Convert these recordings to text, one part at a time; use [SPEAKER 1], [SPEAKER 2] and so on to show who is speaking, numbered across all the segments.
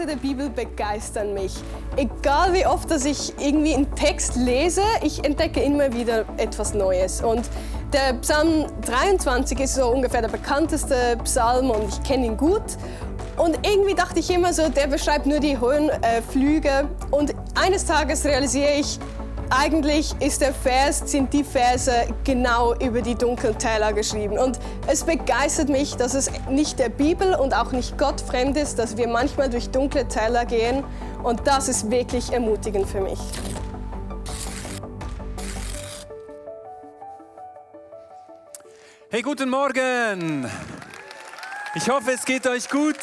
[SPEAKER 1] Worte der Bibel begeistern mich. Egal wie oft, dass ich irgendwie einen Text lese, ich entdecke immer wieder etwas Neues. Und der Psalm 23 ist so ungefähr der bekannteste Psalm und ich kenne ihn gut. Und irgendwie dachte ich immer so, der beschreibt nur die hohen äh, Flüge. Und eines Tages realisiere ich, eigentlich ist der Vers, sind die Verse genau über die dunklen Täler geschrieben. Und es begeistert mich, dass es nicht der Bibel und auch nicht Gott fremd ist, dass wir manchmal durch dunkle Täler gehen. Und das ist wirklich ermutigend für mich.
[SPEAKER 2] Hey, guten Morgen! Ich hoffe, es geht euch gut.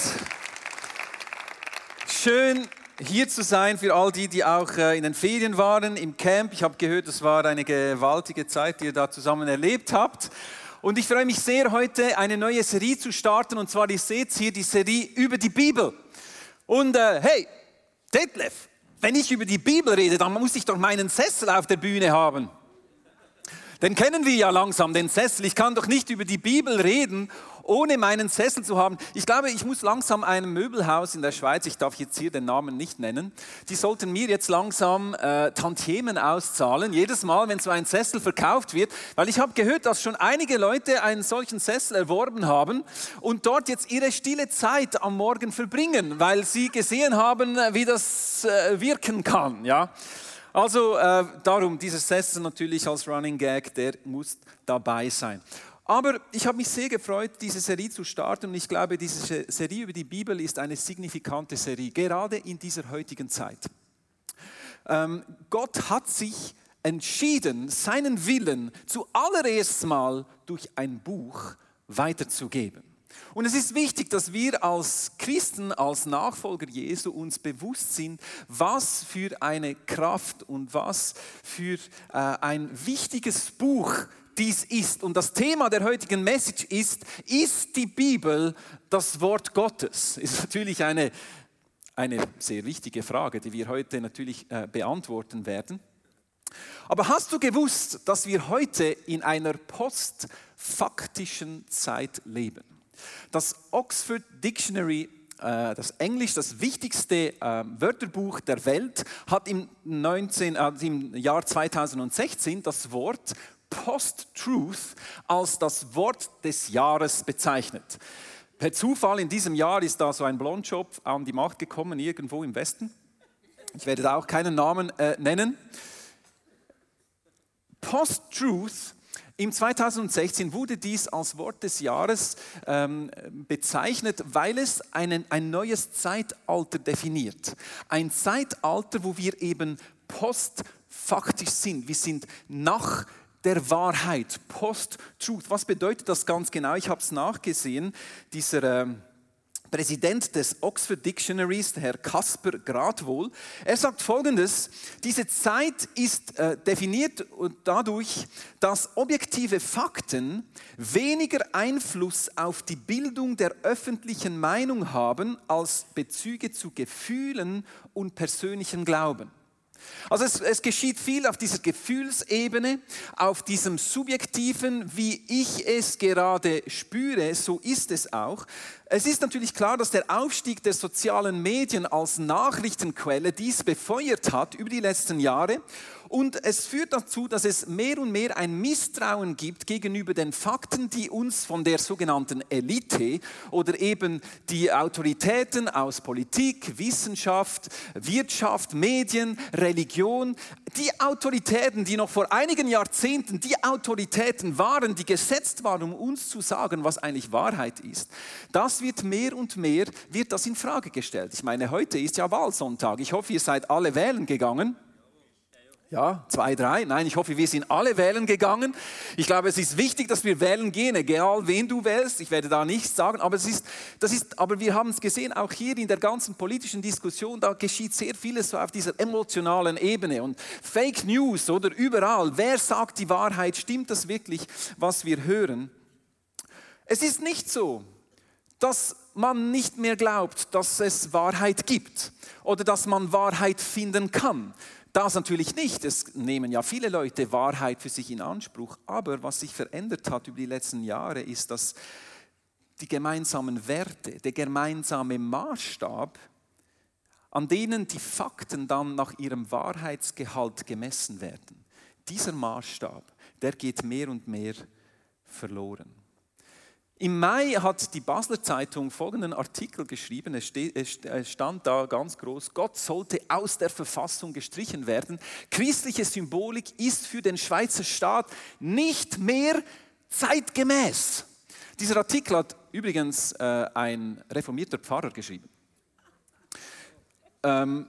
[SPEAKER 2] Schön, hier zu sein für all die, die auch äh, in den Ferien waren, im Camp. Ich habe gehört, es war eine gewaltige Zeit, die ihr da zusammen erlebt habt. Und ich freue mich sehr, heute eine neue Serie zu starten. Und zwar, ihr seht hier die Serie über die Bibel. Und äh, hey, Detlef, wenn ich über die Bibel rede, dann muss ich doch meinen Sessel auf der Bühne haben. Den kennen wir ja langsam, den Sessel. Ich kann doch nicht über die Bibel reden ohne meinen Sessel zu haben. Ich glaube, ich muss langsam einem Möbelhaus in der Schweiz, ich darf jetzt hier den Namen nicht nennen, die sollten mir jetzt langsam äh, Tantiemen auszahlen, jedes Mal, wenn so ein Sessel verkauft wird, weil ich habe gehört, dass schon einige Leute einen solchen Sessel erworben haben und dort jetzt ihre stille Zeit am Morgen verbringen, weil sie gesehen haben, wie das äh, wirken kann. Ja? Also äh, darum, dieser Sessel natürlich als Running Gag, der muss dabei sein. Aber ich habe mich sehr gefreut, diese Serie zu starten und ich glaube, diese Serie über die Bibel ist eine signifikante Serie, gerade in dieser heutigen Zeit. Ähm, Gott hat sich entschieden, seinen Willen zuallererst mal durch ein Buch weiterzugeben. Und es ist wichtig, dass wir als Christen, als Nachfolger Jesu uns bewusst sind, was für eine Kraft und was für äh, ein wichtiges Buch dies ist. Und das Thema der heutigen Message ist, ist die Bibel das Wort Gottes? Ist natürlich eine, eine sehr wichtige Frage, die wir heute natürlich äh, beantworten werden. Aber hast du gewusst, dass wir heute in einer postfaktischen Zeit leben? Das Oxford Dictionary äh, das Englisch, das wichtigste äh, Wörterbuch der Welt, hat im, 19, äh, im Jahr 2016 das Wort Post-Truth als das Wort des Jahres bezeichnet. Per Zufall in diesem Jahr ist da so ein Blondschopf an die Macht gekommen, irgendwo im Westen. Ich werde da auch keinen Namen äh, nennen. Post-Truth im 2016 wurde dies als Wort des Jahres ähm, bezeichnet, weil es einen, ein neues Zeitalter definiert. Ein Zeitalter, wo wir eben postfaktisch sind. Wir sind nach der Wahrheit, Post-Truth. Was bedeutet das ganz genau? Ich habe es nachgesehen. Dieser äh, Präsident des Oxford Dictionaries, der Herr Kasper Gradwohl, er sagt folgendes, diese Zeit ist äh, definiert dadurch, dass objektive Fakten weniger Einfluss auf die Bildung der öffentlichen Meinung haben als Bezüge zu Gefühlen und persönlichem Glauben. Also es, es, geschieht viel auf dieser Gefühlsebene, auf diesem subjektiven, wie ich es gerade spüre, so ist es auch. Es ist natürlich klar, dass der Aufstieg der sozialen Medien als Nachrichtenquelle dies befeuert hat über die letzten Jahre. Und es führt dazu, dass es mehr und mehr ein Misstrauen gibt gegenüber den Fakten, die uns von der sogenannten Elite oder eben die Autoritäten aus Politik, Wissenschaft, Wirtschaft, Medien, Religion, die Autoritäten, die noch vor einigen Jahrzehnten die Autoritäten waren, die gesetzt waren, um uns zu sagen, was eigentlich Wahrheit ist, das wird mehr und mehr, wird das in Frage gestellt. Ich meine, heute ist ja Wahlsonntag. Ich hoffe, ihr seid alle wählen gegangen. Ja, zwei, drei. Nein, ich hoffe, wir sind alle wählen gegangen. Ich glaube, es ist wichtig, dass wir wählen gehen, egal wen du wählst. Ich werde da nichts sagen, aber, es ist, das ist, aber wir haben es gesehen, auch hier in der ganzen politischen Diskussion, da geschieht sehr vieles so auf dieser emotionalen Ebene und Fake News oder überall. Wer sagt die Wahrheit? Stimmt das wirklich, was wir hören? Es ist nicht so, dass man nicht mehr glaubt, dass es Wahrheit gibt oder dass man Wahrheit finden kann. Das natürlich nicht. Es nehmen ja viele Leute Wahrheit für sich in Anspruch. Aber was sich verändert hat über die letzten Jahre, ist, dass die gemeinsamen Werte, der gemeinsame Maßstab an denen die Fakten dann nach ihrem Wahrheitsgehalt gemessen werden. Dieser Maßstab, der geht mehr und mehr verloren. Im Mai hat die Basler Zeitung folgenden Artikel geschrieben. Es stand da ganz groß, Gott sollte aus der Verfassung gestrichen werden. Christliche Symbolik ist für den Schweizer Staat nicht mehr zeitgemäß. Dieser Artikel hat übrigens äh, ein reformierter Pfarrer geschrieben. Ähm,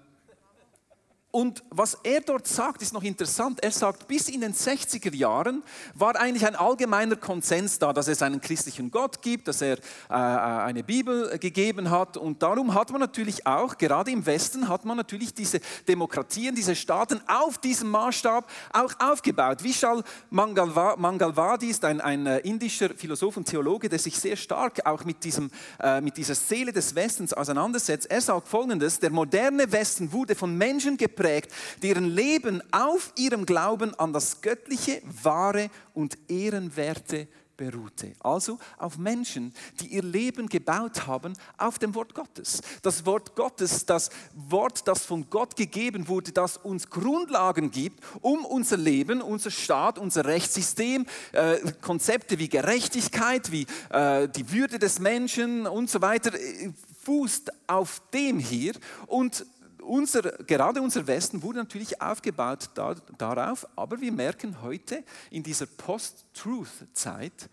[SPEAKER 2] und was er dort sagt, ist noch interessant. Er sagt, bis in den 60er Jahren war eigentlich ein allgemeiner Konsens da, dass es einen christlichen Gott gibt, dass er äh, eine Bibel gegeben hat. Und darum hat man natürlich auch, gerade im Westen, hat man natürlich diese Demokratien, diese Staaten auf diesem Maßstab auch aufgebaut. Vishal Mangalwadi ist ein, ein äh, indischer Philosoph und Theologe, der sich sehr stark auch mit, diesem, äh, mit dieser Seele des Westens auseinandersetzt. Er sagt folgendes, der moderne Westen wurde von Menschen geprägt, geprägt, deren Leben auf ihrem Glauben an das Göttliche, Wahre und Ehrenwerte beruhte. Also auf Menschen, die ihr Leben gebaut haben auf dem Wort Gottes. Das Wort Gottes, das Wort, das von Gott gegeben wurde, das uns Grundlagen gibt, um unser Leben, unser Staat, unser Rechtssystem, äh, Konzepte wie Gerechtigkeit, wie äh, die Würde des Menschen und so weiter, äh, fußt auf dem hier und unser, gerade unser Westen wurde natürlich aufgebaut da, darauf, aber wir merken heute in dieser Post-Truth-Zeit,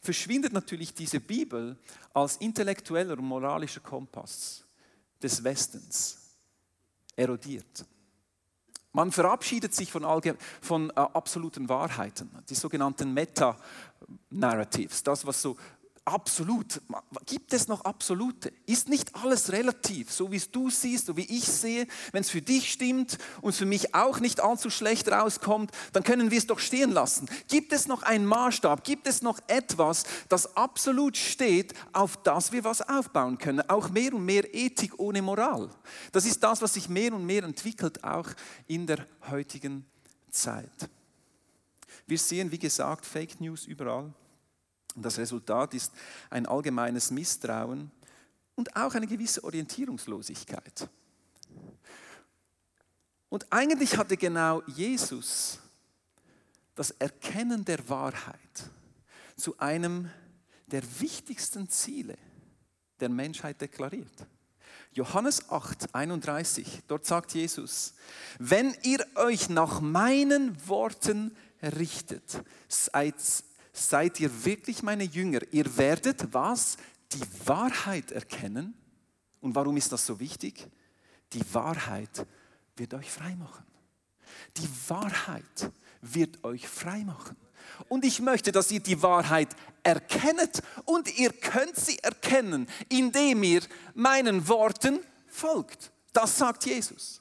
[SPEAKER 2] verschwindet natürlich diese Bibel als intellektueller und moralischer Kompass des Westens, erodiert. Man verabschiedet sich von, von äh, absoluten Wahrheiten, die sogenannten Meta-Narratives, das, was so absolut. Gibt es noch absolute? Ist nicht alles relativ, so wie es du siehst, so wie ich sehe? Wenn es für dich stimmt und für mich auch nicht allzu schlecht rauskommt, dann können wir es doch stehen lassen. Gibt es noch einen Maßstab? Gibt es noch etwas, das absolut steht, auf das wir was aufbauen können? Auch mehr und mehr Ethik ohne Moral. Das ist das, was sich mehr und mehr entwickelt, auch in der heutigen Zeit. Wir sehen, wie gesagt, Fake News überall. Und das Resultat ist ein allgemeines Misstrauen und auch eine gewisse Orientierungslosigkeit. Und eigentlich hatte genau Jesus das Erkennen der Wahrheit zu einem der wichtigsten Ziele der Menschheit deklariert. Johannes 8, 31, dort sagt Jesus, wenn ihr euch nach meinen Worten richtet, seid seid ihr wirklich meine Jünger. Ihr werdet was? Die Wahrheit erkennen. Und warum ist das so wichtig? Die Wahrheit wird euch frei machen. Die Wahrheit wird euch frei machen. Und ich möchte, dass ihr die Wahrheit erkennt und ihr könnt sie erkennen, indem ihr meinen Worten folgt. Das sagt Jesus.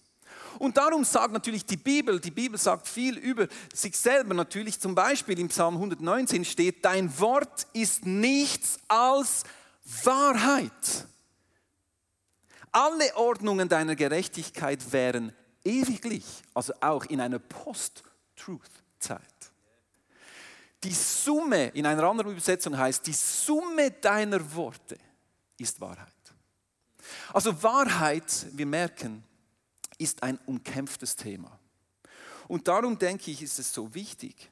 [SPEAKER 2] Und darum sagt natürlich die Bibel, die Bibel sagt viel über sich selber natürlich. Zum Beispiel im Psalm 119 steht, dein Wort ist nichts als Wahrheit. Alle Ordnungen deiner Gerechtigkeit wären ewiglich, also auch in einer Post-Truth-Zeit. Die Summe, in einer anderen Übersetzung heißt, die Summe deiner Worte ist Wahrheit. Also Wahrheit, wir merken, ist ein umkämpftes Thema. Und darum denke ich, ist es so wichtig,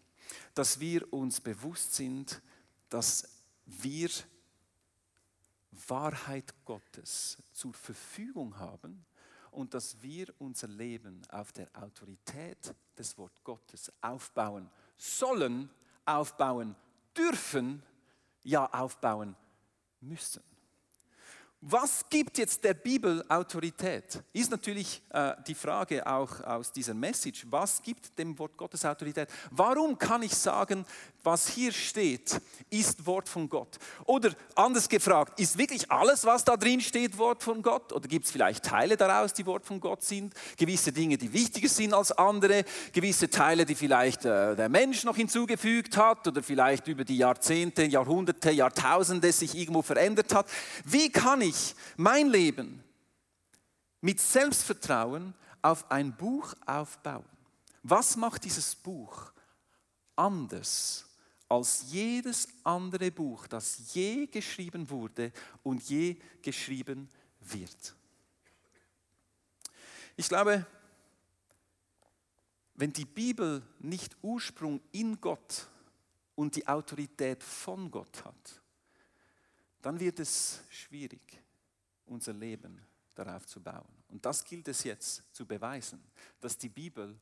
[SPEAKER 2] dass wir uns bewusst sind, dass wir Wahrheit Gottes zur Verfügung haben und dass wir unser Leben auf der Autorität des Wort Gottes aufbauen sollen, aufbauen dürfen, ja aufbauen müssen. Was gibt jetzt der Bibel Autorität? Ist natürlich äh, die Frage auch aus dieser Message. Was gibt dem Wort Gottes Autorität? Warum kann ich sagen, was hier steht, ist Wort von Gott? Oder anders gefragt, ist wirklich alles, was da drin steht, Wort von Gott? Oder gibt es vielleicht Teile daraus, die Wort von Gott sind? Gewisse Dinge, die wichtiger sind als andere? Gewisse Teile, die vielleicht äh, der Mensch noch hinzugefügt hat? Oder vielleicht über die Jahrzehnte, Jahrhunderte, Jahrtausende sich irgendwo verändert hat? Wie kann ich mein Leben mit Selbstvertrauen auf ein Buch aufbauen? Was macht dieses Buch anders als jedes andere Buch, das je geschrieben wurde und je geschrieben wird. Ich glaube, wenn die Bibel nicht Ursprung in Gott und die Autorität von Gott hat, dann wird es schwierig, unser Leben darauf zu bauen. Und das gilt es jetzt zu beweisen, dass die Bibel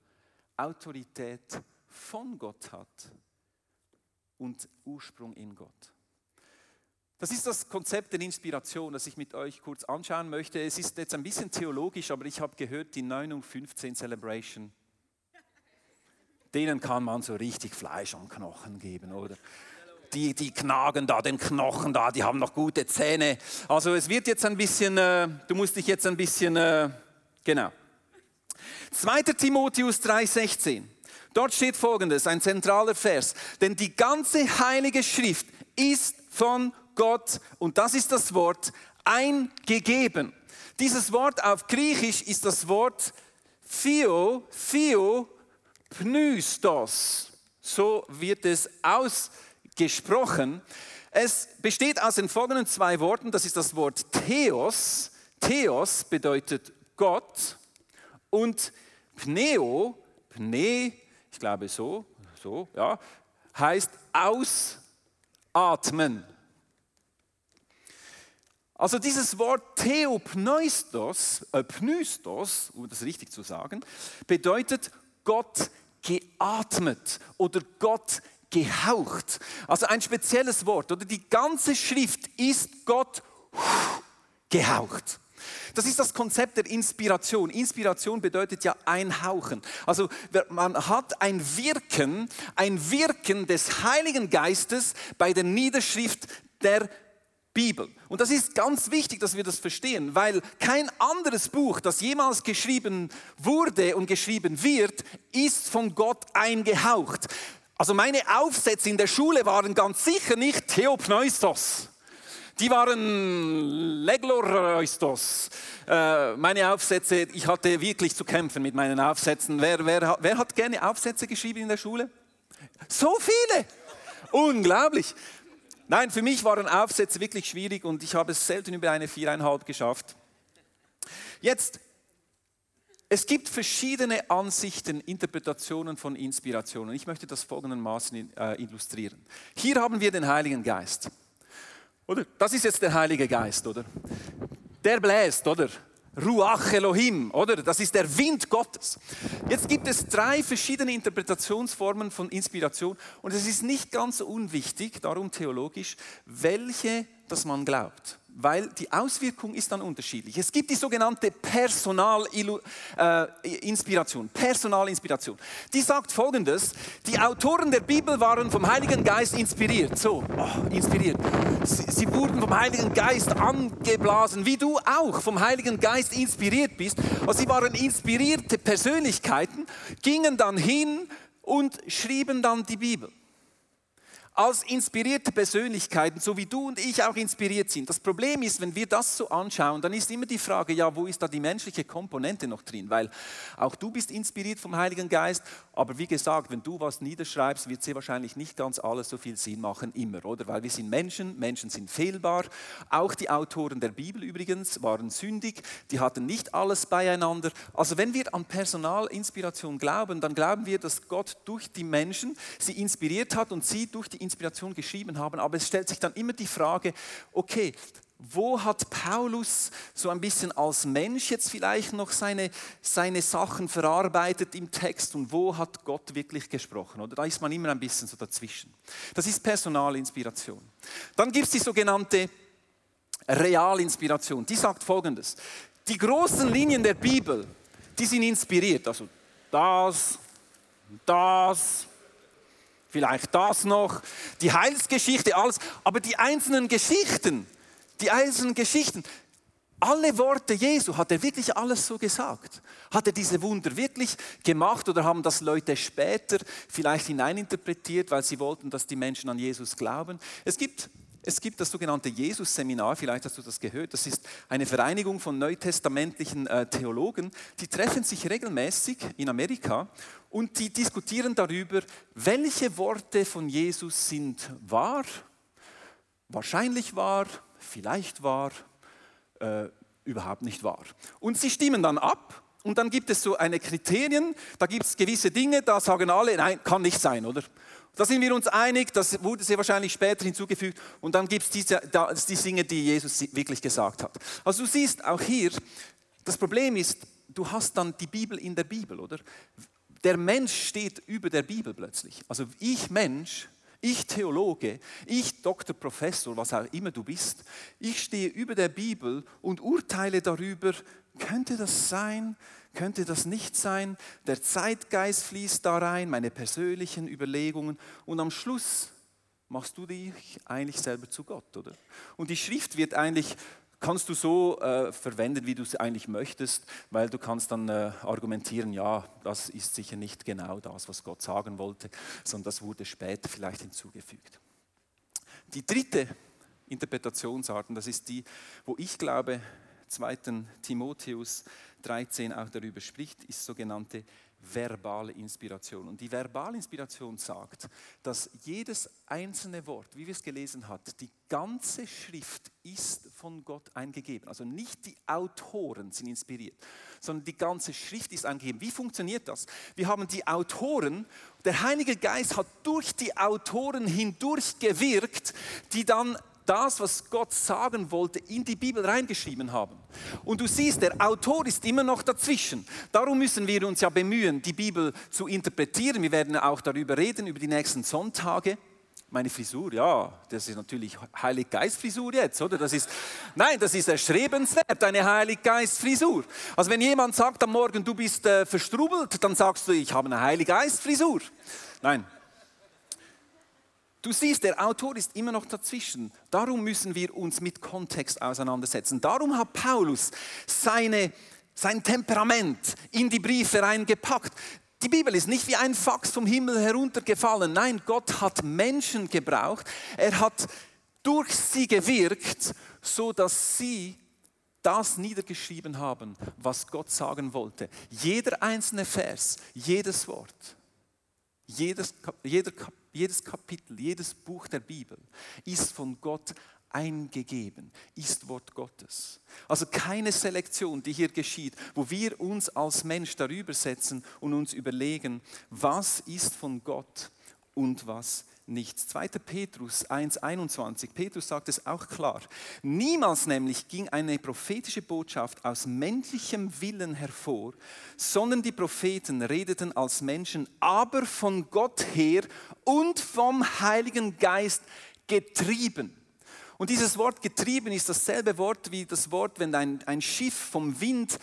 [SPEAKER 2] Autorität von Gott hat und Ursprung in Gott. Das ist das Konzept der Inspiration, das ich mit euch kurz anschauen möchte. Es ist jetzt ein bisschen theologisch, aber ich habe gehört, die 9 um 15 Celebration, denen kann man so richtig Fleisch am Knochen geben, oder? Die, die knagen da den Knochen da, die haben noch gute Zähne. Also es wird jetzt ein bisschen, äh, du musst dich jetzt ein bisschen, äh, genau. 2. Timotheus 3,16. Dort steht folgendes, ein zentraler Vers. Denn die ganze heilige Schrift ist von Gott, und das ist das Wort, eingegeben. Dieses Wort auf Griechisch ist das Wort Theo, Theo, Pneustos. So wird es ausgesprochen. Es besteht aus den folgenden zwei Worten. Das ist das Wort Theos. Theos bedeutet Gott und Pneo, Pne, ich glaube so, so, ja, heißt ausatmen. Also dieses Wort Theopneustos, äh, Pneustos, um das richtig zu sagen, bedeutet Gott geatmet oder Gott gehaucht. Also ein spezielles Wort oder die ganze Schrift ist Gott gehaucht. Das ist das Konzept der Inspiration. Inspiration bedeutet ja einhauchen. Also man hat ein Wirken, ein Wirken des Heiligen Geistes bei der Niederschrift der Bibel. Und das ist ganz wichtig, dass wir das verstehen, weil kein anderes Buch, das jemals geschrieben wurde und geschrieben wird, ist von Gott eingehaucht. Also meine Aufsätze in der Schule waren ganz sicher nicht Theopneustos. Die waren Legloreustos. Äh, meine Aufsätze, ich hatte wirklich zu kämpfen mit meinen Aufsätzen. Wer, wer, wer hat gerne Aufsätze geschrieben in der Schule? So viele! Unglaublich. Nein, für mich waren Aufsätze wirklich schwierig und ich habe es selten über eine viereinhalb geschafft. Jetzt, es gibt verschiedene Ansichten, Interpretationen von Inspirationen. Ich möchte das folgendermaßen äh, illustrieren. Hier haben wir den Heiligen Geist. Oder? Das ist jetzt der Heilige Geist, oder? Der bläst, oder? Ruach Elohim, oder? Das ist der Wind Gottes. Jetzt gibt es drei verschiedene Interpretationsformen von Inspiration und es ist nicht ganz unwichtig, darum theologisch, welche das man glaubt weil die Auswirkung ist dann unterschiedlich. Es gibt die sogenannte Personalinspiration. Äh, Personalinspiration. Die sagt folgendes: Die Autoren der Bibel waren vom Heiligen Geist inspiriert. So, oh, inspiriert. Sie, sie wurden vom Heiligen Geist angeblasen, wie du auch vom Heiligen Geist inspiriert bist. Also sie waren inspirierte Persönlichkeiten, gingen dann hin und schrieben dann die Bibel als inspirierte Persönlichkeiten, so wie du und ich auch inspiriert sind. Das Problem ist, wenn wir das so anschauen, dann ist immer die Frage, ja, wo ist da die menschliche Komponente noch drin? Weil auch du bist inspiriert vom Heiligen Geist, aber wie gesagt, wenn du was niederschreibst, wird sehr wahrscheinlich nicht ganz alles so viel Sinn machen, immer, oder? Weil wir sind Menschen, Menschen sind fehlbar. Auch die Autoren der Bibel übrigens waren sündig, die hatten nicht alles beieinander. Also wenn wir an Personalinspiration glauben, dann glauben wir, dass Gott durch die Menschen sie inspiriert hat und sie durch die Inspiration geschrieben haben, aber es stellt sich dann immer die Frage, okay, wo hat Paulus so ein bisschen als Mensch jetzt vielleicht noch seine, seine Sachen verarbeitet im Text und wo hat Gott wirklich gesprochen? Oder da ist man immer ein bisschen so dazwischen. Das ist Personalinspiration. Dann gibt es die sogenannte Realinspiration. Die sagt folgendes: Die großen Linien der Bibel, die sind inspiriert. Also das, das, vielleicht das noch, die Heilsgeschichte, alles. Aber die einzelnen Geschichten, die einzelnen Geschichten, alle Worte Jesu, hat er wirklich alles so gesagt? Hat er diese Wunder wirklich gemacht oder haben das Leute später vielleicht hineininterpretiert, weil sie wollten, dass die Menschen an Jesus glauben? Es gibt es gibt das sogenannte Jesus-Seminar, vielleicht hast du das gehört. Das ist eine Vereinigung von neutestamentlichen äh, Theologen. Die treffen sich regelmäßig in Amerika und die diskutieren darüber, welche Worte von Jesus sind wahr, wahrscheinlich wahr, vielleicht wahr, äh, überhaupt nicht wahr. Und sie stimmen dann ab Und dann gibt es so eine Kriterien, da gibt es gewisse Dinge, da sagen alle, nein, kann nicht sein, oder? Da sind wir uns einig, das wurde sehr wahrscheinlich später hinzugefügt. Und dann gibt es diese, die Dinge, die Jesus wirklich gesagt hat. Also du siehst auch hier, das Problem ist, du hast dann die Bibel in der Bibel, oder? Der Mensch steht über der Bibel plötzlich. Also ich Mensch, ich Theologe, ich Doktor, Professor, was auch immer du bist, ich stehe über der Bibel und urteile darüber, könnte das sein, könnte das nicht sein? Der Zeitgeist fließt da rein, meine persönlichen Überlegungen und am Schluss machst du dich eigentlich selber zu Gott, oder? Und die Schrift wird eigentlich kannst du so äh, verwenden, wie du es eigentlich möchtest, weil du kannst dann äh, argumentieren, ja, das ist sicher nicht genau das, was Gott sagen wollte, sondern das wurde später vielleicht hinzugefügt. Die dritte Interpretationsart, und das ist die, wo ich glaube, 2. Timotheus 13 auch darüber spricht, ist sogenannte verbale Inspiration. Und die verbale Inspiration sagt, dass jedes einzelne Wort, wie wir es gelesen haben, die ganze Schrift ist von Gott eingegeben. Also nicht die Autoren sind inspiriert, sondern die ganze Schrift ist eingegeben. Wie funktioniert das? Wir haben die Autoren, der Heilige Geist hat durch die Autoren hindurch gewirkt, die dann das, was Gott sagen wollte, in die Bibel reingeschrieben haben. Und du siehst, der Autor ist immer noch dazwischen. Darum müssen wir uns ja bemühen, die Bibel zu interpretieren. Wir werden auch darüber reden, über die nächsten Sonntage. Meine Frisur, ja, das ist natürlich Heiliggeist-Frisur jetzt, oder? Das ist, nein, das ist erstrebenswert, eine Heiliggeist-Frisur. Also wenn jemand sagt am Morgen, du bist äh, verstrubelt, dann sagst du, ich habe eine Heiliggeist-Frisur. Nein, Du siehst, der Autor ist immer noch dazwischen. Darum müssen wir uns mit Kontext auseinandersetzen. Darum hat Paulus seine, sein Temperament in die Briefe reingepackt. Die Bibel ist nicht wie ein Fax vom Himmel heruntergefallen. Nein, Gott hat Menschen gebraucht. Er hat durch sie gewirkt, so dass sie das niedergeschrieben haben, was Gott sagen wollte. Jeder einzelne Vers, jedes Wort, jedes, jeder jedes Kapitel, jedes Buch der Bibel ist von Gott eingegeben, ist Wort Gottes. Also keine Selektion, die hier geschieht, wo wir uns als Mensch darüber setzen und uns überlegen, was ist von Gott und was nichts. 2. Petrus 1.21, Petrus sagt es auch klar. Niemals nämlich ging eine prophetische Botschaft aus menschlichem Willen hervor, sondern die Propheten redeten als Menschen, aber von Gott her und vom Heiligen Geist getrieben. Und dieses Wort getrieben ist dasselbe Wort wie das Wort, wenn ein, ein Schiff vom Wind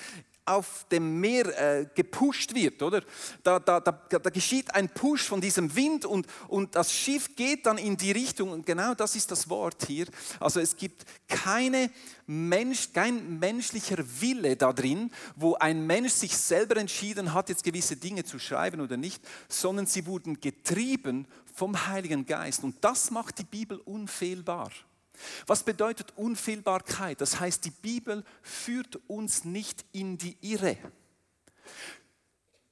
[SPEAKER 2] auf dem Meer äh, gepusht wird, oder? Da, da, da, da, geschieht ein Push von diesem Wind und, und das Schiff geht dann in die Richtung und genau das ist das Wort hier. Also es gibt keine Mensch, kein menschlicher Wille da drin, wo ein Mensch sich selber entschieden hat, jetzt gewisse Dinge zu schreiben oder nicht, sondern sie wurden getrieben vom Heiligen Geist und das macht die Bibel unfehlbar. Was bedeutet Unfehlbarkeit? Das heißt, die Bibel führt uns nicht in die Irre.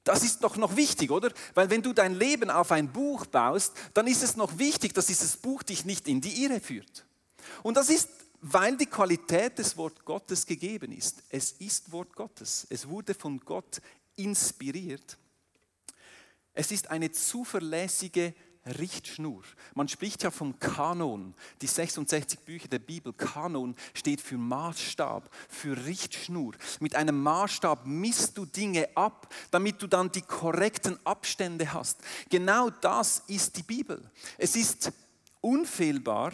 [SPEAKER 2] Das ist doch noch wichtig, oder? Weil wenn du dein Leben auf ein Buch baust, dann ist es noch wichtig, dass dieses Buch dich nicht in die Irre führt. Und das ist, weil die Qualität des Wort Gottes gegeben ist. Es ist Wort Gottes. Es wurde von Gott inspiriert. Es ist eine zuverlässige Richtschnur. Man spricht ja vom Kanon. Die 66 Bücher der Bibel, Kanon, steht für Maßstab, für Richtschnur. Mit einem Maßstab misst du Dinge ab, damit du dann die korrekten Abstände hast. Genau das ist die Bibel. Es ist unfehlbar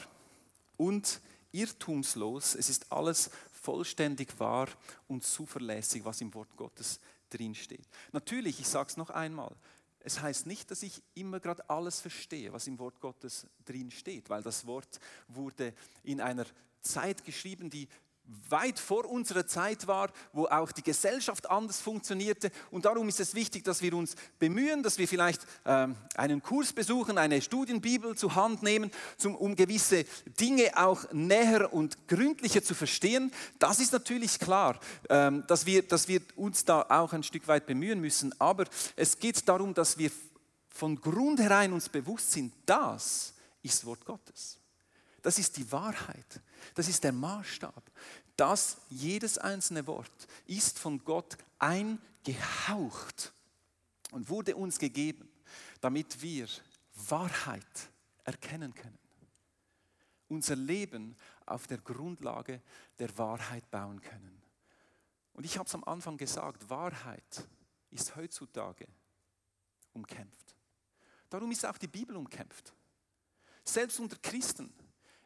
[SPEAKER 2] und irrtumslos. Es ist alles vollständig wahr und zuverlässig, was im Wort Gottes drin steht. Natürlich, ich sage es noch einmal, es heißt nicht, dass ich immer gerade alles verstehe, was im Wort Gottes drin steht, weil das Wort wurde in einer Zeit geschrieben, die weit vor unserer Zeit war, wo auch die Gesellschaft anders funktionierte. Und darum ist es wichtig, dass wir uns bemühen, dass wir vielleicht ähm, einen Kurs besuchen, eine Studienbibel zur Hand nehmen, um gewisse Dinge auch näher und gründlicher zu verstehen. Das ist natürlich klar, ähm, dass, wir, dass wir uns da auch ein Stück weit bemühen müssen. Aber es geht darum, dass wir von Grund herein uns bewusst sind, das ist Wort Gottes. Das ist die Wahrheit. Das ist der Maßstab. Das, jedes einzelne Wort ist von Gott eingehaucht und wurde uns gegeben, damit wir Wahrheit erkennen können. Unser Leben auf der Grundlage der Wahrheit bauen können. Und ich habe es am Anfang gesagt, Wahrheit ist heutzutage umkämpft. Darum ist auch die Bibel umkämpft. Selbst unter Christen.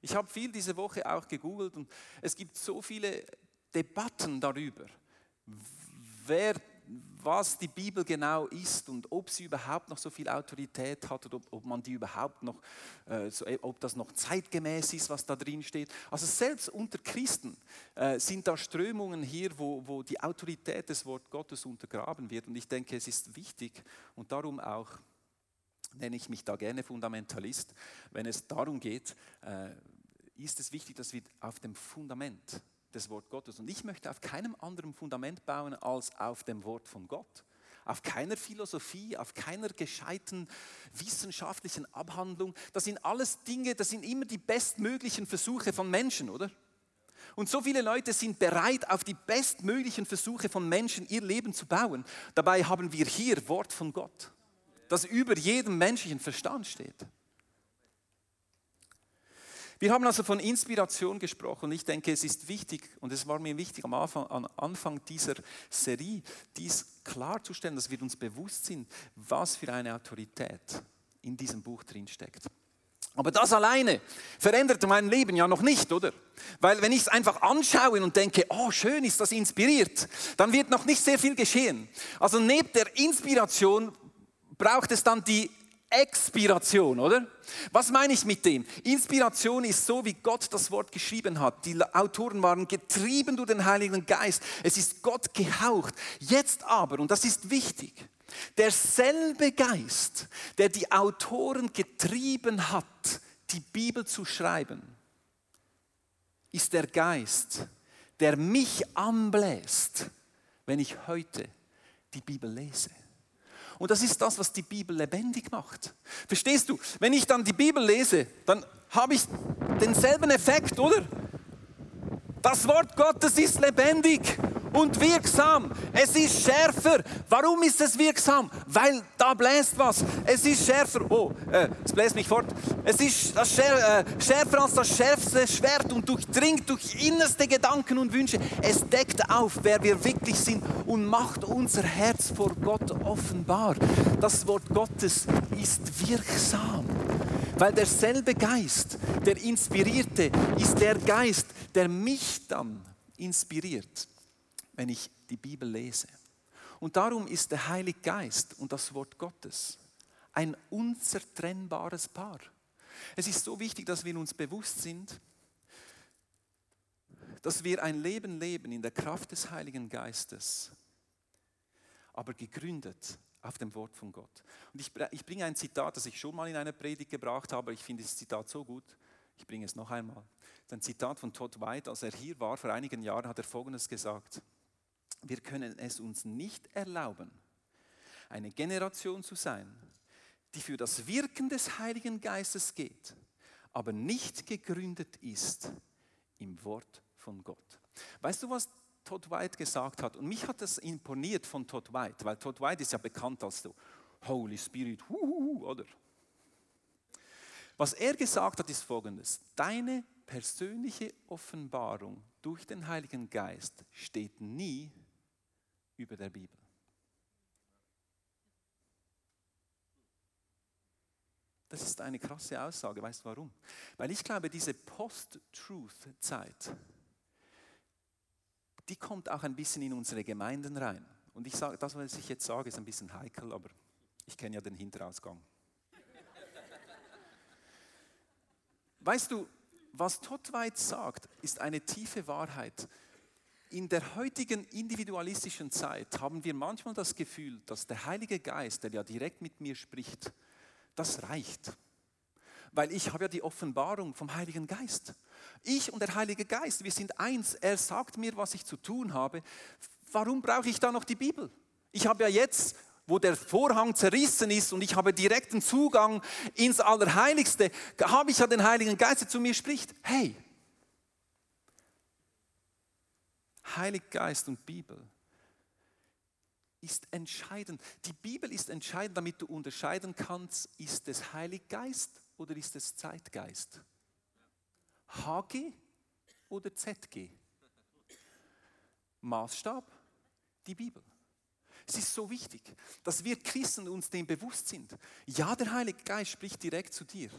[SPEAKER 2] Ich habe viel diese Woche auch gegoogelt und es gibt so viele Debatten darüber, wer was die Bibel genau ist und ob sie überhaupt noch so viel Autorität hat oder ob, ob man die überhaupt noch, äh, so, ob das noch zeitgemäß ist, was da drin steht. Also selbst unter Christen äh, sind da Strömungen hier, wo, wo die Autorität des Wort Gottes untergraben wird. Und ich denke, es ist wichtig und darum auch nenne ich mich da gerne Fundamentalist, wenn es darum geht, äh, ist es wichtig, dass wir auf dem Fundament des Wort Gottes. Und ich möchte auf keinem anderen Fundament bauen als auf dem Wort von Gott. Auf keiner Philosophie, auf keiner gescheiten wissenschaftlichen Abhandlung. Das sind alles Dinge, das sind immer die bestmöglichen Versuche von Menschen, oder? Und so viele Leute sind bereit, auf die bestmöglichen Versuche von Menschen ihr Leben zu bauen. Dabei haben wir hier Wort von Gott, das über jedem menschlichen Verstand steht. Wir haben also von Inspiration gesprochen. Ich denke, es ist wichtig und es war mir wichtig am Anfang, am Anfang dieser Serie, dies klarzustellen, dass wir uns bewusst sind, was für eine Autorität in diesem Buch drin steckt. Aber das alleine verändert mein Leben ja noch nicht, oder? Weil wenn ich es einfach anschaue und denke, oh schön ist das inspiriert, dann wird noch nicht sehr viel geschehen. Also neben der Inspiration braucht es dann die Expiration, oder? Was meine ich mit dem? Inspiration ist so, wie Gott das Wort geschrieben hat. Die Autoren waren getrieben durch den Heiligen Geist. Es ist Gott gehaucht. Jetzt aber, und das ist wichtig, derselbe Geist, der die Autoren getrieben hat, die Bibel zu schreiben, ist der Geist, der mich anbläst, wenn ich heute die Bibel lese. Und das ist das, was die Bibel lebendig macht. Verstehst du? Wenn ich dann die Bibel lese, dann habe ich denselben Effekt, oder? Das Wort Gottes ist lebendig und wirksam. Es ist schärfer. Warum ist es wirksam? Weil da bläst was. Es ist schärfer. Oh, äh, es bläst mich fort. Es ist das schär, äh, schärfer als das schärfste Schwert und durchdringt durch innerste Gedanken und Wünsche. Es deckt auf, wer wir wirklich sind und macht unser Herz vor Gott offenbar. Das Wort Gottes ist wirksam. Weil derselbe Geist, der Inspirierte, ist der Geist, der mich dann inspiriert, wenn ich die Bibel lese. Und darum ist der Heilige Geist und das Wort Gottes ein unzertrennbares Paar. Es ist so wichtig, dass wir uns bewusst sind, dass wir ein Leben leben in der Kraft des Heiligen Geistes, aber gegründet auf dem Wort von Gott. Und ich, ich bringe ein Zitat, das ich schon mal in einer Predigt gebracht habe. Ich finde das Zitat so gut. Ich bringe es noch einmal. Das ist ein Zitat von Todd White. Als er hier war vor einigen Jahren, hat er Folgendes gesagt. Wir können es uns nicht erlauben, eine Generation zu sein, die für das Wirken des Heiligen Geistes geht, aber nicht gegründet ist im Wort von Gott. Weißt du, was Todd White gesagt hat. Und mich hat das imponiert von Todd White, weil Todd White ist ja bekannt als so Holy Spirit, huhuhu, oder? Was er gesagt hat, ist folgendes. Deine persönliche Offenbarung durch den Heiligen Geist steht nie über der Bibel. Das ist eine krasse Aussage. Weißt du warum? Weil ich glaube, diese Post-Truth-Zeit, die kommt auch ein bisschen in unsere Gemeinden rein. Und ich sage, das, was ich jetzt sage, ist ein bisschen heikel, aber ich kenne ja den Hinterausgang. weißt du, was Tottweit sagt, ist eine tiefe Wahrheit. In der heutigen individualistischen Zeit haben wir manchmal das Gefühl, dass der Heilige Geist, der ja direkt mit mir spricht, das reicht weil ich habe ja die Offenbarung vom Heiligen Geist. Ich und der Heilige Geist, wir sind eins. Er sagt mir, was ich zu tun habe. Warum brauche ich da noch die Bibel? Ich habe ja jetzt wo der Vorhang zerrissen ist und ich habe direkten Zugang ins Allerheiligste, habe ich ja den Heiligen Geist, der zu mir spricht. Hey, Heilig Geist und Bibel ist entscheidend. Die Bibel ist entscheidend, damit du unterscheiden kannst, ist es Heilig Geist oder ist es Zeitgeist? HG oder ZG? Maßstab, die Bibel. Es ist so wichtig, dass wir Christen uns dem bewusst sind. Ja, der Heilige Geist spricht direkt zu dir,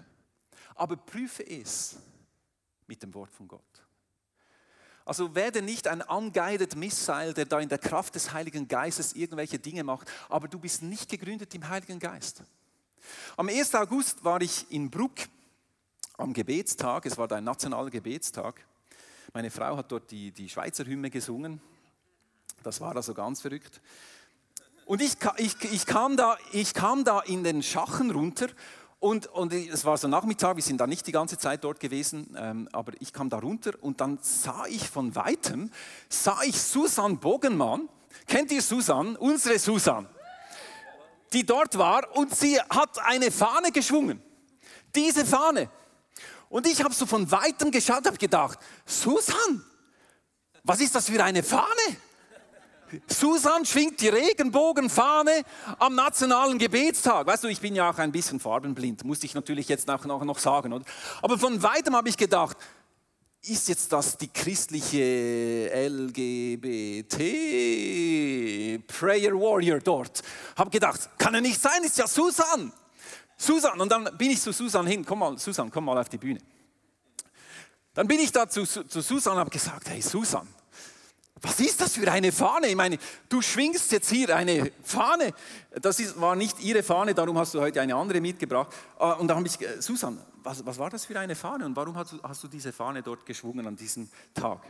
[SPEAKER 2] aber prüfe es mit dem Wort von Gott. Also werde nicht ein unguided Missile, der da in der Kraft des Heiligen Geistes irgendwelche Dinge macht, aber du bist nicht gegründet im Heiligen Geist. Am 1. August war ich in Bruck am Gebetstag, es war ein nationaler Gebetstag. Meine Frau hat dort die, die Schweizer Hymne gesungen. Das war also ganz verrückt. Und ich, ich, ich, kam da, ich kam da in den Schachen runter und, und es war so Nachmittag, wir sind da nicht die ganze Zeit dort gewesen, ähm, aber ich kam da runter und dann sah ich von weitem, sah ich Susan Bogenmann. Kennt ihr Susan? Unsere Susan. Die dort war und sie hat eine Fahne geschwungen. Diese Fahne. Und ich habe so von weitem geschaut, habe gedacht, Susan, was ist das für eine Fahne? Susan schwingt die Regenbogenfahne am nationalen Gebetstag. Weißt du, ich bin ja auch ein bisschen farbenblind, muss ich natürlich jetzt noch, noch sagen. Oder? Aber von weitem habe ich gedacht, ist jetzt das die christliche LGBT Prayer Warrior dort? Habe gedacht, kann er nicht sein, ist ja Susan. Susan, und dann bin ich zu Susan hin, komm mal, Susan, komm mal auf die Bühne. Dann bin ich da zu, zu Susan und habe gesagt, hey Susan, was ist das für eine Fahne? Ich meine, du schwingst jetzt hier eine Fahne. Das ist, war nicht ihre Fahne, darum hast du heute eine andere mitgebracht. Ah, und da habe ich, äh, Susan, was, was, war das für eine Fahne und warum hast du, hast du diese Fahne dort geschwungen an diesem Tag?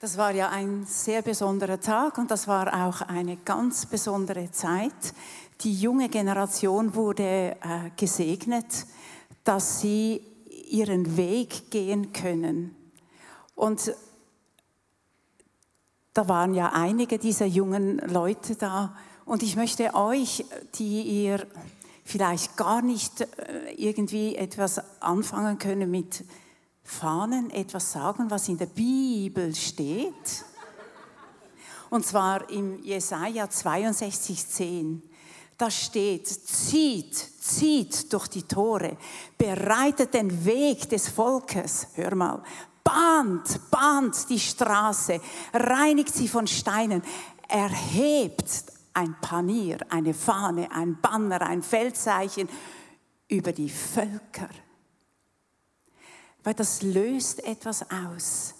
[SPEAKER 3] Das war ja ein sehr besonderer Tag und das war auch eine ganz besondere Zeit. Die junge Generation wurde äh, gesegnet, dass sie ihren Weg gehen können. Und da waren ja einige dieser jungen Leute da. Und ich möchte euch, die ihr vielleicht gar nicht äh, irgendwie etwas anfangen können mit Fahnen, etwas sagen, was in der Bibel steht. Und zwar im Jesaja 62,10. Da steht, zieht, zieht durch die Tore, bereitet den Weg des Volkes. Hör mal, bahnt, bahnt die Straße, reinigt sie von Steinen, erhebt ein Panier, eine Fahne, ein Banner, ein Feldzeichen über die Völker. Weil das löst etwas aus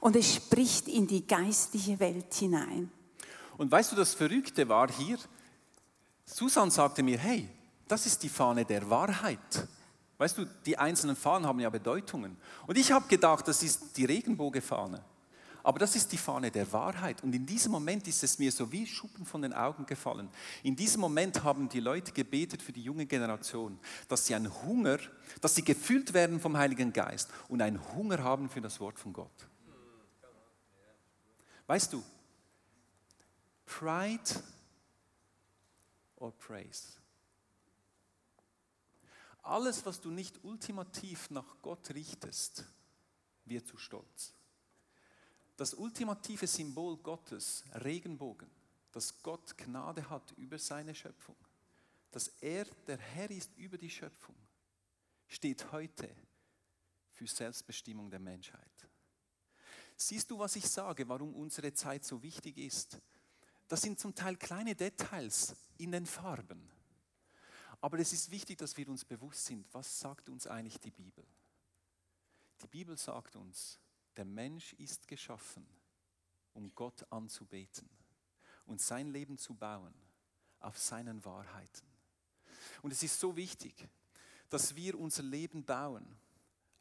[SPEAKER 3] und es spricht in die geistliche Welt hinein.
[SPEAKER 2] Und weißt du, das Verrückte war hier, Susan sagte mir, hey, das ist die Fahne der Wahrheit. Weißt du, die einzelnen Fahnen haben ja Bedeutungen. Und ich habe gedacht, das ist die Regenbogenfahne. Aber das ist die Fahne der Wahrheit. Und in diesem Moment ist es mir so wie Schuppen von den Augen gefallen. In diesem Moment haben die Leute gebetet für die junge Generation, dass sie einen Hunger, dass sie gefüllt werden vom Heiligen Geist und einen Hunger haben für das Wort von Gott. Weißt du, Pride or Praise? Alles, was du nicht ultimativ nach Gott richtest, wird zu Stolz. Das ultimative Symbol Gottes, Regenbogen, dass Gott Gnade hat über seine Schöpfung, dass er der Herr ist über die Schöpfung, steht heute für Selbstbestimmung der Menschheit. Siehst du, was ich sage, warum unsere Zeit so wichtig ist? Das sind zum Teil kleine Details in den Farben. Aber es ist wichtig, dass wir uns bewusst sind, was sagt uns eigentlich die Bibel? Die Bibel sagt uns, der Mensch ist geschaffen, um Gott anzubeten und sein Leben zu bauen auf seinen Wahrheiten. Und es ist so wichtig, dass wir unser Leben bauen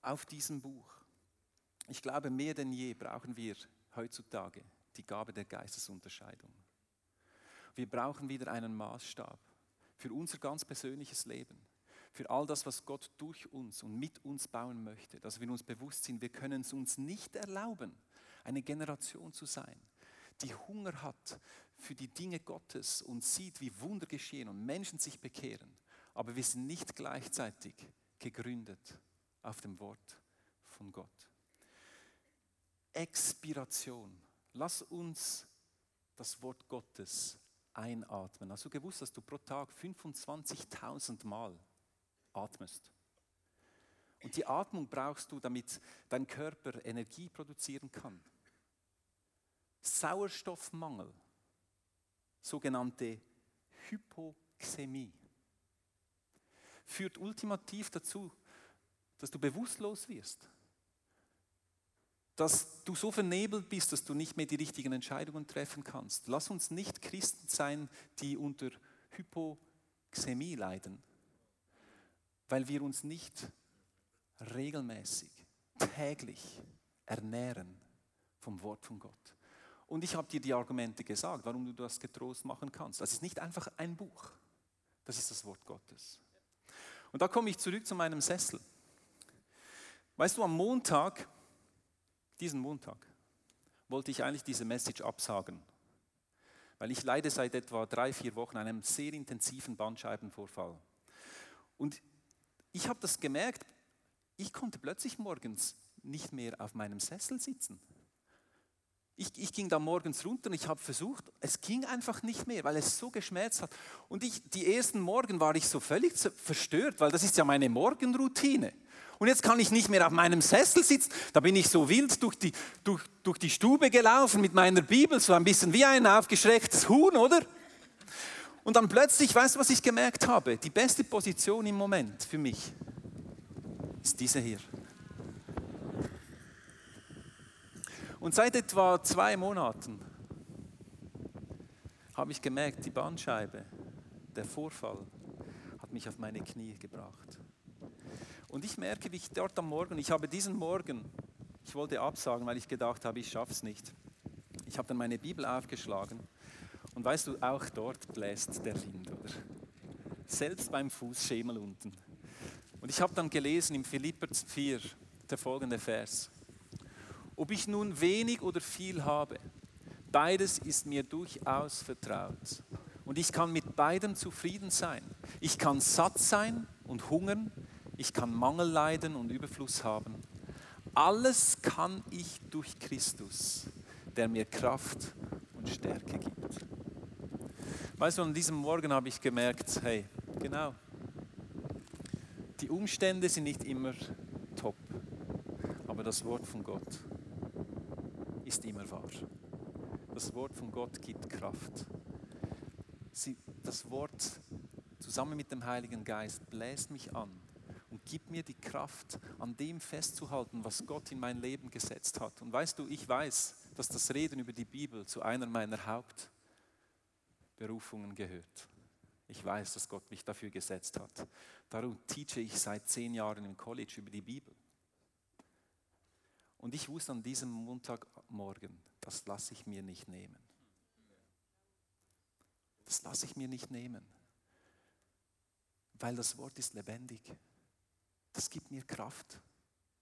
[SPEAKER 2] auf diesem Buch. Ich glaube, mehr denn je brauchen wir heutzutage die Gabe der Geistesunterscheidung. Wir brauchen wieder einen Maßstab für unser ganz persönliches Leben, für all das, was Gott durch uns und mit uns bauen möchte, dass wir uns bewusst sind, wir können es uns nicht erlauben, eine Generation zu sein, die Hunger hat für die Dinge Gottes und sieht, wie Wunder geschehen und Menschen sich bekehren. Aber wir sind nicht gleichzeitig gegründet auf dem Wort von Gott. Expiration. Lass uns das Wort Gottes einatmen. Hast du gewusst, dass du pro Tag 25.000 Mal atmest? Und die Atmung brauchst du, damit dein Körper Energie produzieren kann. Sauerstoffmangel, sogenannte Hypoxämie, führt ultimativ dazu, dass du bewusstlos wirst. Dass du so vernebelt bist, dass du nicht mehr die richtigen Entscheidungen treffen kannst. Lass uns nicht Christen sein, die unter Hypoxämie leiden, weil wir uns nicht regelmäßig, täglich ernähren vom Wort von Gott. Und ich habe dir die Argumente gesagt, warum du das getrost machen kannst. Das ist nicht einfach ein Buch, das ist das Wort Gottes. Und da komme ich zurück zu meinem Sessel. Weißt du, am Montag, diesen Montag, wollte ich eigentlich diese Message absagen, weil ich leide seit etwa drei, vier Wochen einem sehr intensiven Bandscheibenvorfall. Und ich habe das gemerkt, ich konnte plötzlich morgens nicht mehr auf meinem Sessel sitzen. Ich, ich, ging da morgens runter und ich habe versucht, es ging einfach nicht mehr, weil es so geschmerzt hat. Und ich, die ersten Morgen war ich so völlig verstört, weil das ist ja meine Morgenroutine. Und jetzt kann ich nicht mehr auf meinem Sessel sitzen. Da bin ich so wild durch die, durch, durch die Stube gelaufen mit meiner Bibel, so ein bisschen wie ein aufgeschrecktes Huhn, oder? Und dann plötzlich, weißt du, was ich gemerkt habe? Die beste Position im Moment für mich ist diese hier. Und seit etwa zwei Monaten habe ich gemerkt, die Bandscheibe, der Vorfall hat mich auf meine Knie gebracht. Und ich merke, wie ich dort am Morgen, ich habe diesen Morgen, ich wollte absagen, weil ich gedacht habe, ich schaffe es nicht. Ich habe dann meine Bibel aufgeschlagen und weißt du, auch dort bläst der Wind, oder? Selbst beim Fußschemel unten. Und ich habe dann gelesen im Philipper 4, der folgende Vers. Ob ich nun wenig oder viel habe, beides ist mir durchaus vertraut. Und ich kann mit beidem zufrieden sein. Ich kann satt sein und hungern. Ich kann Mangel leiden und Überfluss haben. Alles kann ich durch Christus, der mir Kraft und Stärke gibt. Weißt du, an diesem Morgen habe ich gemerkt, hey, genau, die Umstände sind nicht immer top, aber das Wort von Gott ist immer wahr. Das Wort von Gott gibt Kraft. Sie, das Wort zusammen mit dem Heiligen Geist bläst mich an und gibt mir die Kraft, an dem festzuhalten, was Gott in mein Leben gesetzt hat. Und weißt du, ich weiß, dass das Reden über die Bibel zu einer meiner Hauptberufungen gehört. Ich weiß, dass Gott mich dafür gesetzt hat. Darum teache ich seit zehn Jahren im College über die Bibel. Und ich wusste an diesem Montagmorgen, das lasse ich mir nicht nehmen. Das lasse ich mir nicht nehmen. Weil das Wort ist lebendig. Das gibt mir Kraft.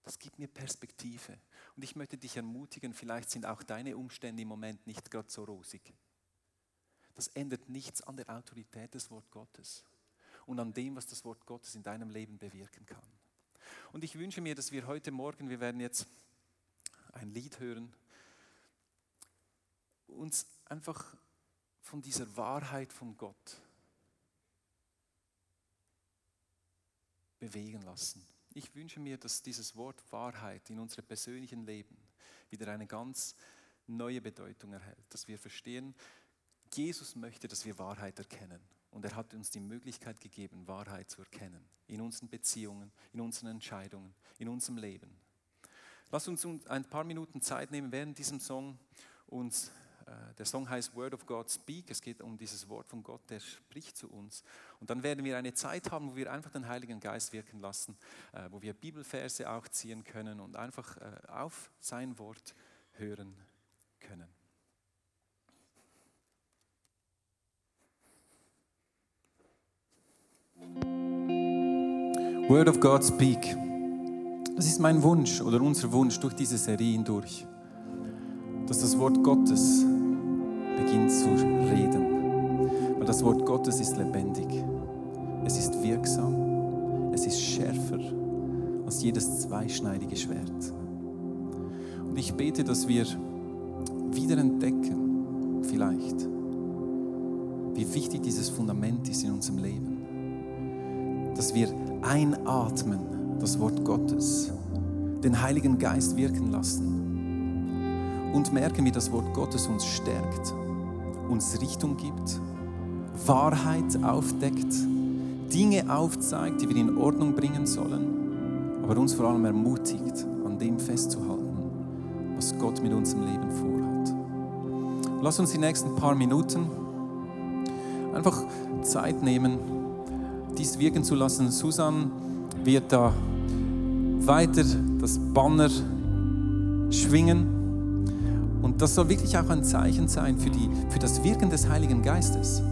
[SPEAKER 2] Das gibt mir Perspektive. Und ich möchte dich ermutigen, vielleicht sind auch deine Umstände im Moment nicht gerade so rosig. Das ändert nichts an der Autorität des Wort Gottes und an dem, was das Wort Gottes in deinem Leben bewirken kann. Und ich wünsche mir, dass wir heute Morgen, wir werden jetzt ein Lied hören, uns einfach von dieser Wahrheit von Gott bewegen lassen. Ich wünsche mir, dass dieses Wort Wahrheit in unserem persönlichen Leben wieder eine ganz neue Bedeutung erhält, dass wir verstehen, Jesus möchte, dass wir Wahrheit erkennen. Und er hat uns die Möglichkeit gegeben, Wahrheit zu erkennen. In unseren Beziehungen, in unseren Entscheidungen, in unserem Leben. Lass uns ein paar Minuten Zeit nehmen während diesem Song. Uns, äh, der Song heißt Word of God Speak. Es geht um dieses Wort von Gott, der spricht zu uns. Und dann werden wir eine Zeit haben, wo wir einfach den Heiligen Geist wirken lassen, äh, wo wir Bibelverse auch ziehen können und einfach äh, auf sein Wort hören können. Word of God Speak. Das ist mein Wunsch oder unser Wunsch durch diese Serie hindurch, dass das Wort Gottes beginnt zu reden. Weil das Wort Gottes ist lebendig. Es ist wirksam. Es ist schärfer als jedes zweischneidige Schwert. Und ich bete, dass wir wieder entdecken, vielleicht, wie wichtig dieses Fundament ist in unserem Leben. Dass wir einatmen, das Wort Gottes, den Heiligen Geist wirken lassen und merken, wie das Wort Gottes uns stärkt, uns Richtung gibt, Wahrheit aufdeckt, Dinge aufzeigt, die wir in Ordnung bringen sollen, aber uns vor allem ermutigt, an dem festzuhalten, was Gott mit unserem Leben vorhat. Lass uns die nächsten paar Minuten einfach Zeit nehmen, dies wirken zu lassen. Susan wird da weiter das Banner schwingen. Und das soll wirklich auch ein Zeichen sein für, die, für das Wirken des Heiligen Geistes.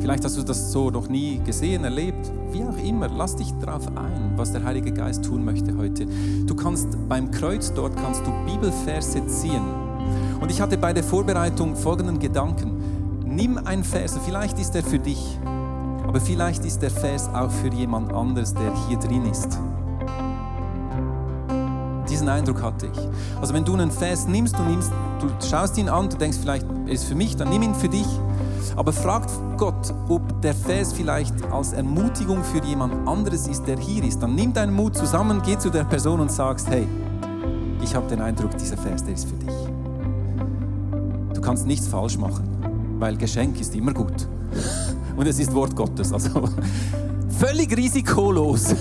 [SPEAKER 2] Vielleicht hast du das so noch nie gesehen, erlebt, wie auch immer. Lass dich darauf ein, was der Heilige Geist tun möchte heute. Du kannst beim Kreuz dort kannst du Bibelverse ziehen. Und ich hatte bei der Vorbereitung folgenden Gedanken. Nimm einen Vers, vielleicht ist er für dich, aber vielleicht ist der Vers auch für jemand anderes, der hier drin ist. Diesen Eindruck hatte ich. Also wenn du einen Vers nimmst, du, nimmst, du schaust ihn an, du denkst vielleicht, er ist für mich, dann nimm ihn für dich. Aber fragt Gott, ob der Vers vielleicht als Ermutigung für jemand anderes ist, der hier ist. Dann nimm deinen Mut zusammen, geh zu der Person und sagst, hey, ich habe den Eindruck, dieser Vers, der ist für dich. Du kannst nichts falsch machen, weil Geschenk ist immer gut. Und es ist Wort Gottes, also völlig risikolos.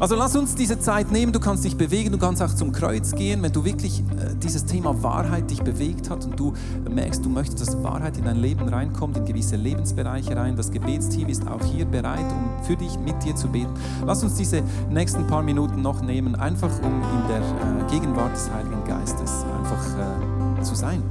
[SPEAKER 2] Also lass uns diese Zeit nehmen, du kannst dich bewegen, du kannst auch zum Kreuz gehen, wenn du wirklich äh, dieses Thema Wahrheit dich bewegt hat und du merkst, du möchtest, dass Wahrheit in dein Leben reinkommt, in gewisse Lebensbereiche rein. Das Gebetsteam ist auch hier bereit, um für dich, mit dir zu beten. Lass uns diese nächsten paar Minuten noch nehmen, einfach um in der äh, Gegenwart des Heiligen Geistes einfach äh, zu sein.